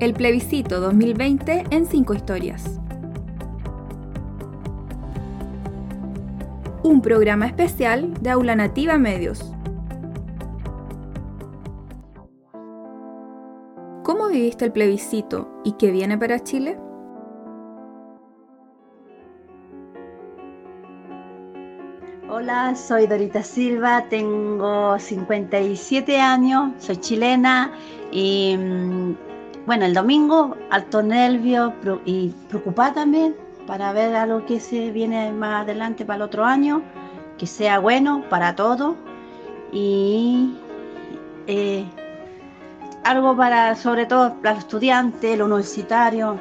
El plebiscito 2020 en 5 historias. Un programa especial de Aula Nativa Medios. ¿Cómo viviste el plebiscito y qué viene para Chile? Hola, soy Dorita Silva, tengo 57 años, soy chilena y mm, bueno, el domingo alto nervio y preocupada también para ver algo que se viene más adelante para el otro año, que sea bueno para todos y eh, algo para, sobre todo para los estudiantes, los universitarios,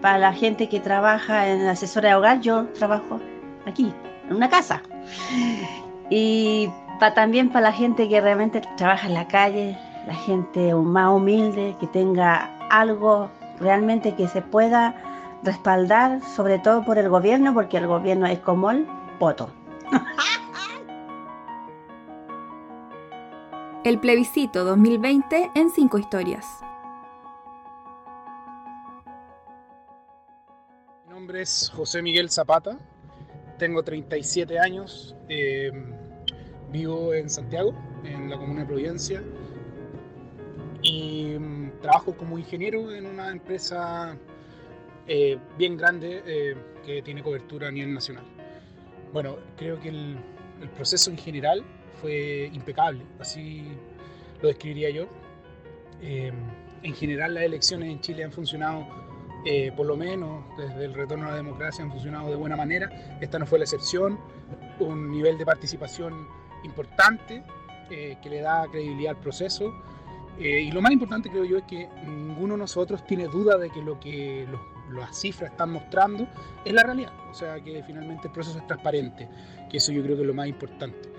para la gente que trabaja en asesora de hogar, yo trabajo aquí, en una casa. Y también para la gente que realmente trabaja en la calle, la gente más humilde, que tenga algo realmente que se pueda respaldar, sobre todo por el gobierno, porque el gobierno es como el poto. El plebiscito 2020 en cinco historias. Mi nombre es José Miguel Zapata, tengo 37 años, eh, vivo en Santiago, en la comuna de Providencia, y mm, trabajo como ingeniero en una empresa eh, bien grande eh, que tiene cobertura a nivel nacional. Bueno, creo que el, proceso en general fue impecable, así lo describiría yo. Eh, en general las elecciones en Chile han funcionado, por lo menos desde el retorno a la democracia, han funcionado de buena manera. Esta no fue la excepción. Un nivel de participación importante que le da credibilidad al proceso eh, y lo más importante creo yo es que ninguno de nosotros tiene duda de que lo que las cifras están mostrando es la realidad. O sea que finalmente el proceso es transparente, que eso yo creo que es lo más importante.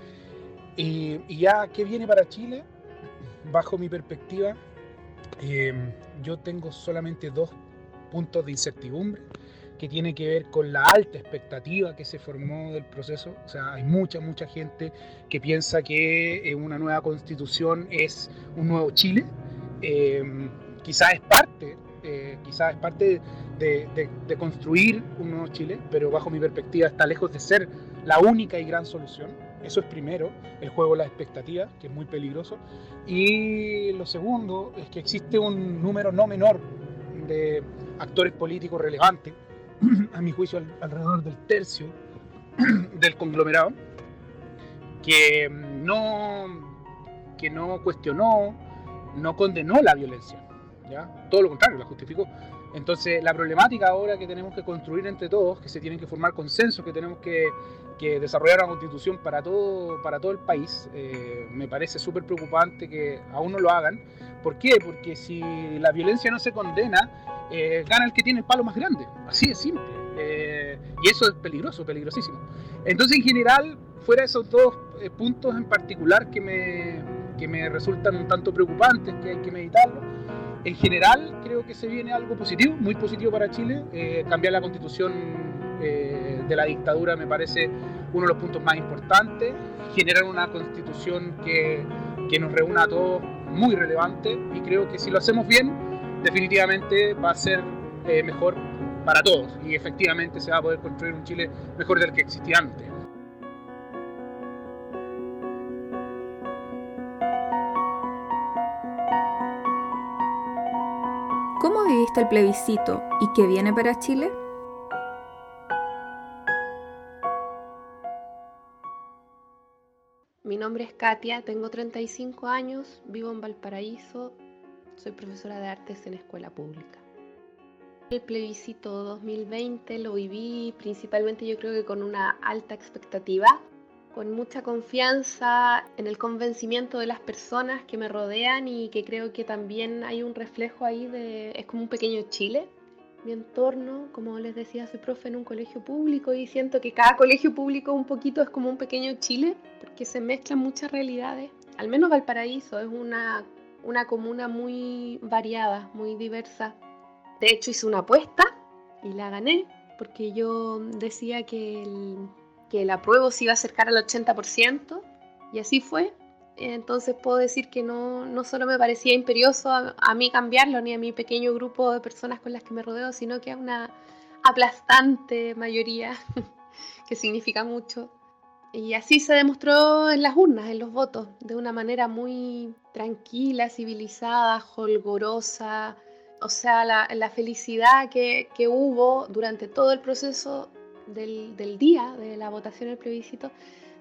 Eh, y ya, ¿qué viene para Chile? Bajo mi perspectiva, eh, yo tengo solamente dos puntos de incertidumbre que tiene que ver con la alta expectativa que se formó del proceso. O sea, hay mucha, mucha gente que piensa que eh, una nueva constitución es un nuevo Chile. Eh, quizás es parte, eh, quizás es parte de, de, construir un nuevo Chile, pero bajo mi perspectiva está lejos de ser la única y gran solución. Eso es primero, el juego de las expectativas, que es muy peligroso. Y lo segundo es que existe un número no menor de actores políticos relevantes a mi juicio, alrededor del tercio del conglomerado, que no, que no cuestionó, no condenó la violencia, ¿ya? todo lo contrario, la justificó. Entonces, la problemática ahora que tenemos que construir entre todos, que se tienen que formar consensos, que tenemos que, que desarrollar una constitución para todo, para todo el país, eh, me parece súper preocupante que aún no lo hagan. ¿Por qué? Porque si la violencia no se condena, eh, gana el que tiene el palo más grande. Así de simple. Eh, y eso es peligroso, peligrosísimo. Entonces, en general, fuera de esos dos eh, puntos en particular que me, que me resultan un tanto preocupantes, que hay que meditarlo, en general creo que se viene algo positivo, muy positivo para Chile. cambiar la constitución de la dictadura me parece uno de los puntos más importantes. Generar una constitución que, que nos reúna a todos muy relevante y creo que si lo hacemos bien, definitivamente va a ser eh, mejor para todos y efectivamente se va a poder construir un Chile mejor del que existía antes. ¿Cómo viviste el plebiscito y qué viene para Chile? Mi nombre es Katia, tengo 35 años, vivo en Valparaíso, soy profesora de artes en escuela pública. El plebiscito 2020 lo viví principalmente yo creo que con una alta expectativa, con mucha confianza en el convencimiento de las personas que me rodean y que creo que también hay un reflejo ahí de, es como un pequeño Chile. Mi entorno, como les decía, soy profe en un colegio público y siento que cada colegio público un poquito es como un pequeño Chile, porque se mezclan muchas realidades. Al menos Valparaíso es una una comuna muy variada, muy diversa. De hecho hice una apuesta y la gané porque yo decía que el, que el apruebo se iba a acercar al 80% y así fue. Entonces puedo decir que no, no solo me parecía imperioso a, mí cambiarlo, ni a mi pequeño grupo de personas con las que me rodeo, sino que a una aplastante mayoría, que significa mucho. Y así se demostró en las urnas, en los votos, de una manera muy tranquila, civilizada, holgorosa. O sea, la, felicidad que, que, hubo durante todo el proceso del, del día de la votación del plebiscito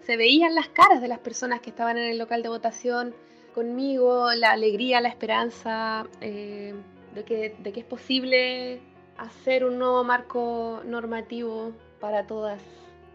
se veían las caras de las personas que estaban en el local de votación conmigo, la alegría, la esperanza eh, de, que, de que es posible hacer un nuevo marco normativo para todas,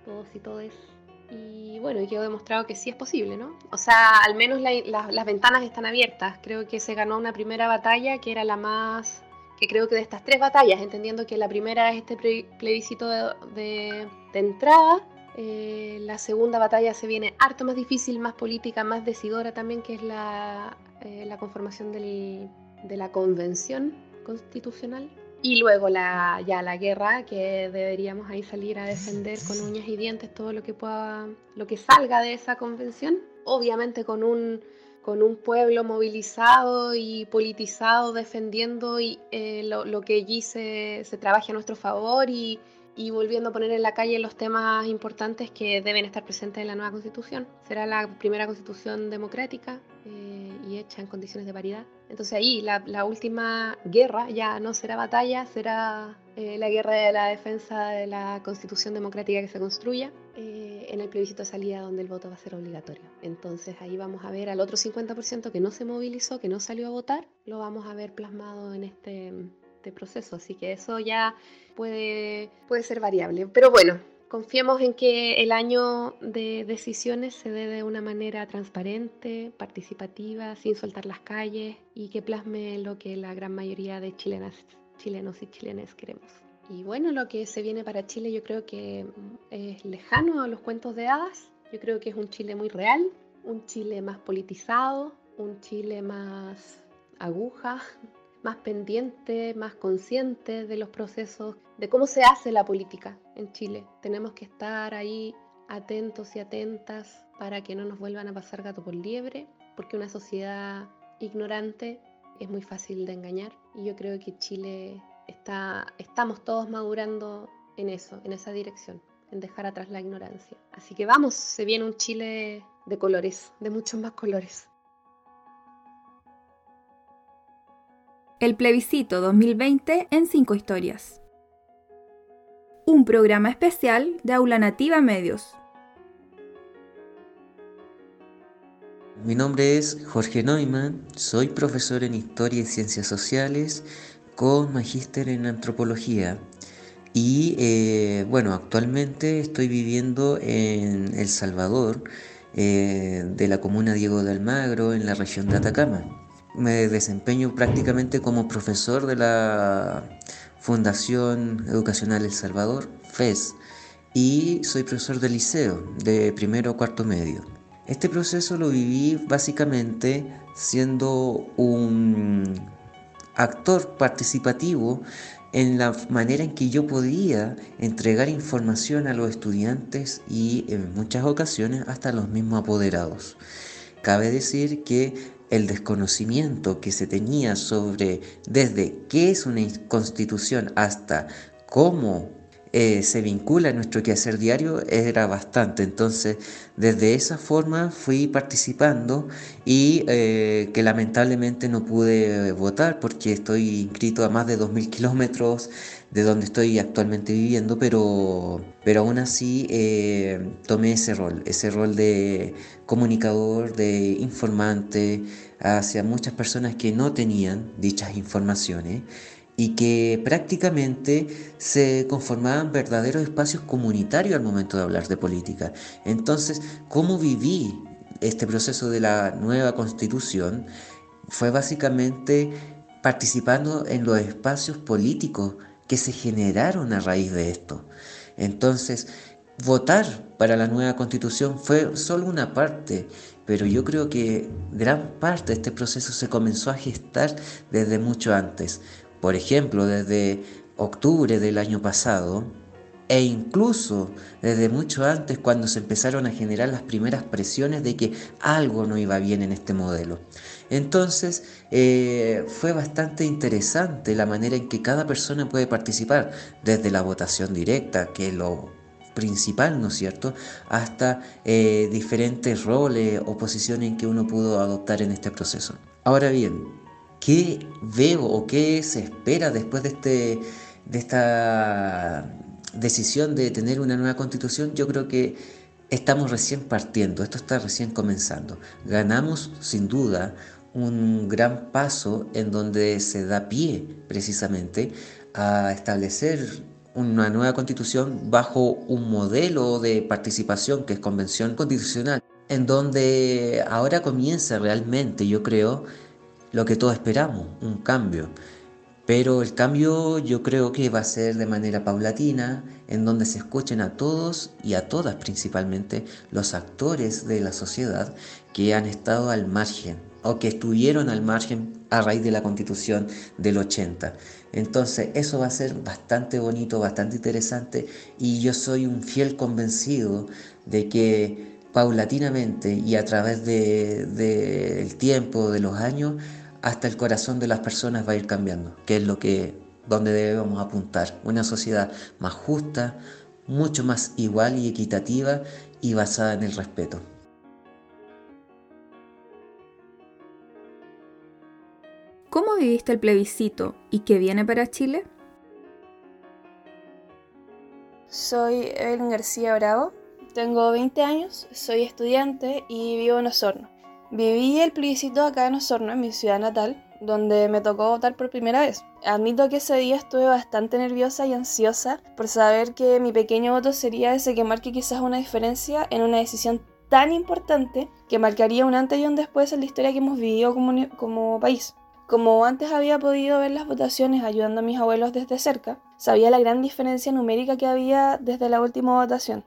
todos y todes. Y bueno, y quedó demostrado que sí es posible, ¿no? O sea, al menos las ventanas están abiertas. Creo que se ganó una primera batalla que era la más, que creo que de estas tres batallas, entendiendo que la primera es este plebiscito de, entrada, eh, la segunda batalla se viene harto más difícil, más política, más decidora también, que es la, eh, conformación de la convención constitucional. Y luego la, ya la guerra, que deberíamos ahí salir a defender con uñas y dientes todo lo que salga de esa convención. Obviamente con un, pueblo movilizado y politizado defendiendo y, eh, lo, que allí se, trabaje a nuestro favor y, volviendo a poner en la calle los temas importantes que deben estar presentes en la nueva constitución. Será la primera constitución democrática y hecha en condiciones de paridad. Entonces ahí la, última guerra ya no será batalla, será eh, la guerra de la defensa de la constitución democrática que se construya eh, en el plebiscito de salida donde el voto va a ser obligatorio. Entonces ahí vamos a ver al otro 50% que no se movilizó, que no salió a votar, lo vamos a ver plasmado en este este proceso, así que eso ya puede, puede ser variable. Pero bueno, confiemos en que el año de decisiones se dé de una manera transparente, participativa, sin soltar las calles y que plasme lo que la gran mayoría de chilenas, chilenos y chilenas queremos. Y bueno, lo que se viene para Chile yo creo que es lejano a los cuentos de hadas. Yo creo que es un Chile muy real, un Chile más politizado, un Chile más aguja, más pendiente, más consciente de los procesos, de cómo se hace la política en Chile. Tenemos que estar ahí atentos y atentas para que no nos vuelvan a pasar gato por liebre, porque una sociedad ignorante es muy fácil de engañar y yo creo que Chile está, estamos todos madurando en eso, en esa dirección, en dejar atrás la ignorancia. Así que vamos, se viene un Chile de colores, de muchos más colores. El plebiscito 2020 en cinco historias. Un programa especial de Aula Nativa Medios. Mi nombre es Jorge Neumann, soy profesor en Historia y Ciencias Sociales con magíster en Antropología y eh, bueno, actualmente estoy viviendo en El Salvador, eh, de la comuna Diego de Almagro, en la región de Atacama me desempeño prácticamente como profesor de la Fundación Educacional El Salvador, FES, y soy profesor de liceo, de primero o cuarto medio. Este proceso lo viví básicamente siendo un actor participativo en la manera en que yo podía entregar información a los estudiantes y en muchas ocasiones hasta los mismos apoderados. Cabe decir que el desconocimiento que se tenía sobre desde qué es una constitución hasta cómo eh, se vincula a nuestro quehacer diario era bastante. Entonces, desde esa forma fui participando y eh, que lamentablemente no pude votar porque estoy inscrito a más de 2.000 kilómetros de donde estoy actualmente viviendo, pero, pero aún así eh, tomé ese rol, ese rol de comunicador, de informante hacia muchas personas que no tenían dichas informaciones y que prácticamente se conformaban verdaderos espacios comunitarios al momento de hablar de política. Entonces, ¿cómo viví este proceso de la nueva constitución? Fue básicamente participando en los espacios políticos que se generaron a raíz de esto. Entonces, votar para la nueva constitución fue solo una parte, pero yo creo que gran parte de este proceso se comenzó a gestar desde mucho antes. Por ejemplo, desde octubre del año pasado, e incluso desde mucho antes cuando se empezaron a generar las primeras presiones de que algo no iba bien en este modelo. Entonces eh, fue bastante interesante la manera en que cada persona puede participar, desde la votación directa, que lo principal, ¿no es cierto?, hasta eh, diferentes roles o posiciones que uno pudo adoptar en este proceso. Ahora bien, ¿qué veo o qué se espera después de, este, de esta decisión de tener una nueva constitución? Yo creo que estamos recién partiendo, esto está recién comenzando. Ganamos sin duda un gran paso en donde se da pie precisamente a establecer una nueva constitución bajo un modelo de participación que es convención constitucional, en donde ahora comienza realmente, yo creo, lo que todos esperamos, un cambio. Pero el cambio yo creo que va a ser de manera paulatina, en donde se escuchen a todos y a todas principalmente los actores de la sociedad que han estado al margen o que estuvieron al margen a raíz de la constitución del 80. Entonces eso va a ser bastante bonito, bastante interesante y yo soy un fiel convencido de que paulatinamente y a través del de, tiempo, de los años, hasta el corazón de las personas va a ir cambiando, que es lo que donde debemos apuntar, una sociedad más justa, mucho más igual y equitativa y basada en el respeto. ¿Cómo viviste el plebiscito y qué viene para Chile? Soy Evelyn García Bravo, tengo 20 años, soy estudiante y vivo en Osorno. Viví el plebiscito acá en Osorno, en mi ciudad natal, donde me tocó votar por primera vez. Admito que ese día estuve bastante nerviosa y ansiosa por saber que mi pequeño voto sería ese que marque quizás una diferencia en una decisión tan importante que marcaría un antes y un después en la historia que hemos vivido como, como país. Como antes había podido ver las votaciones ayudando a mis abuelos desde cerca, sabía la gran diferencia numérica que había desde la última votación.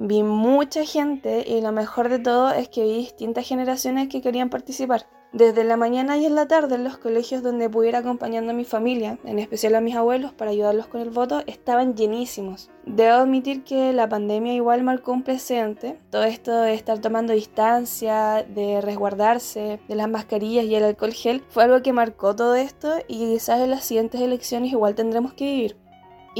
Vi mucha gente y lo mejor de todo es que vi distintas generaciones que querían participar. Desde la mañana y en la tarde en los colegios donde pudiera acompañando a mi familia, en especial a mis abuelos para ayudarlos con el voto, estaban llenísimos. Debo admitir que la pandemia igual marcó un precedente. Todo esto de estar tomando distancia, de resguardarse, de las mascarillas y el alcohol gel, fue algo que marcó todo esto y quizás en las siguientes elecciones igual tendremos que vivir.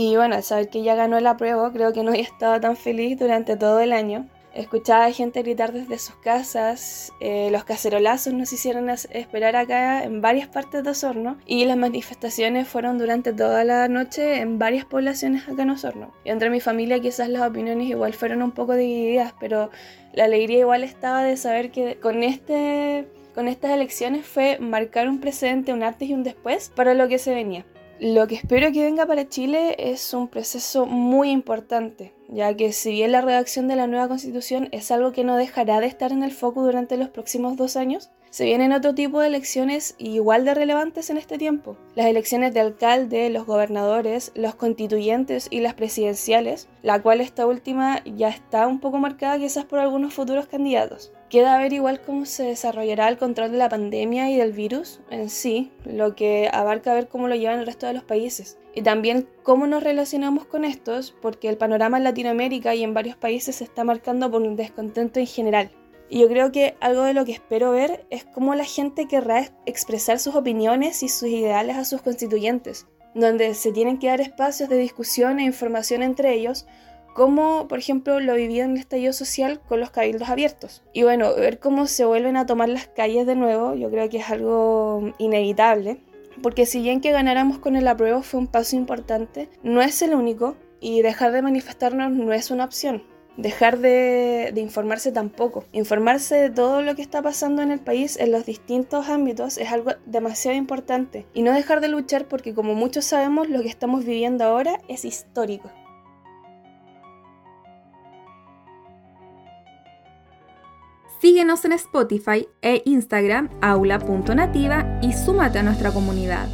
Y bueno, al saber que ya ganó la prueba, creo que no había estado tan feliz durante todo el año. Escuchaba a gente gritar desde sus casas, eh, los cacerolazos nos hicieron esperar acá en varias partes de Osorno y las manifestaciones fueron durante toda la noche en varias poblaciones acá en Osorno. Y entre mi familia quizás las opiniones igual fueron un poco divididas, pero la alegría igual estaba de saber que con este con estas elecciones fue marcar un precedente, un antes y un después para lo que se venía. Lo que espero que venga para Chile es un proceso muy importante, ya que si bien la redacción de la nueva constitución es algo que no dejará de estar en el foco durante los próximos dos años, se vienen otro tipo de elecciones igual de relevantes en este tiempo. Las elecciones de alcalde, los gobernadores, los constituyentes y las presidenciales, la cual esta última ya está un poco marcada quizás por algunos futuros candidatos. Queda ver igual cómo se desarrollará el control de la pandemia y del virus en sí, lo que abarca ver cómo lo llevan el resto de los países. Y también cómo nos relacionamos con estos, porque el panorama en Latinoamérica y en varios países se está marcando por un descontento en general. Y yo creo que algo de lo que espero ver es cómo la gente querrá expresar sus opiniones y sus ideales a sus constituyentes, donde se tienen que dar espacios de discusión e información entre ellos como por ejemplo lo viví en el estallido social con los cabildos abiertos. Y bueno, ver cómo se vuelven a tomar las calles de nuevo, yo creo que es algo inevitable, porque si bien que ganáramos con el apruebo fue un paso importante, no es el único y dejar de manifestarnos no es una opción. Dejar de, de, informarse tampoco. Informarse de todo lo que está pasando en el país en los distintos ámbitos es algo demasiado importante. Y no dejar de luchar porque como muchos sabemos lo que estamos viviendo ahora es histórico. Síguenos en Spotify e Instagram aula.nativa y súmate a nuestra comunidad.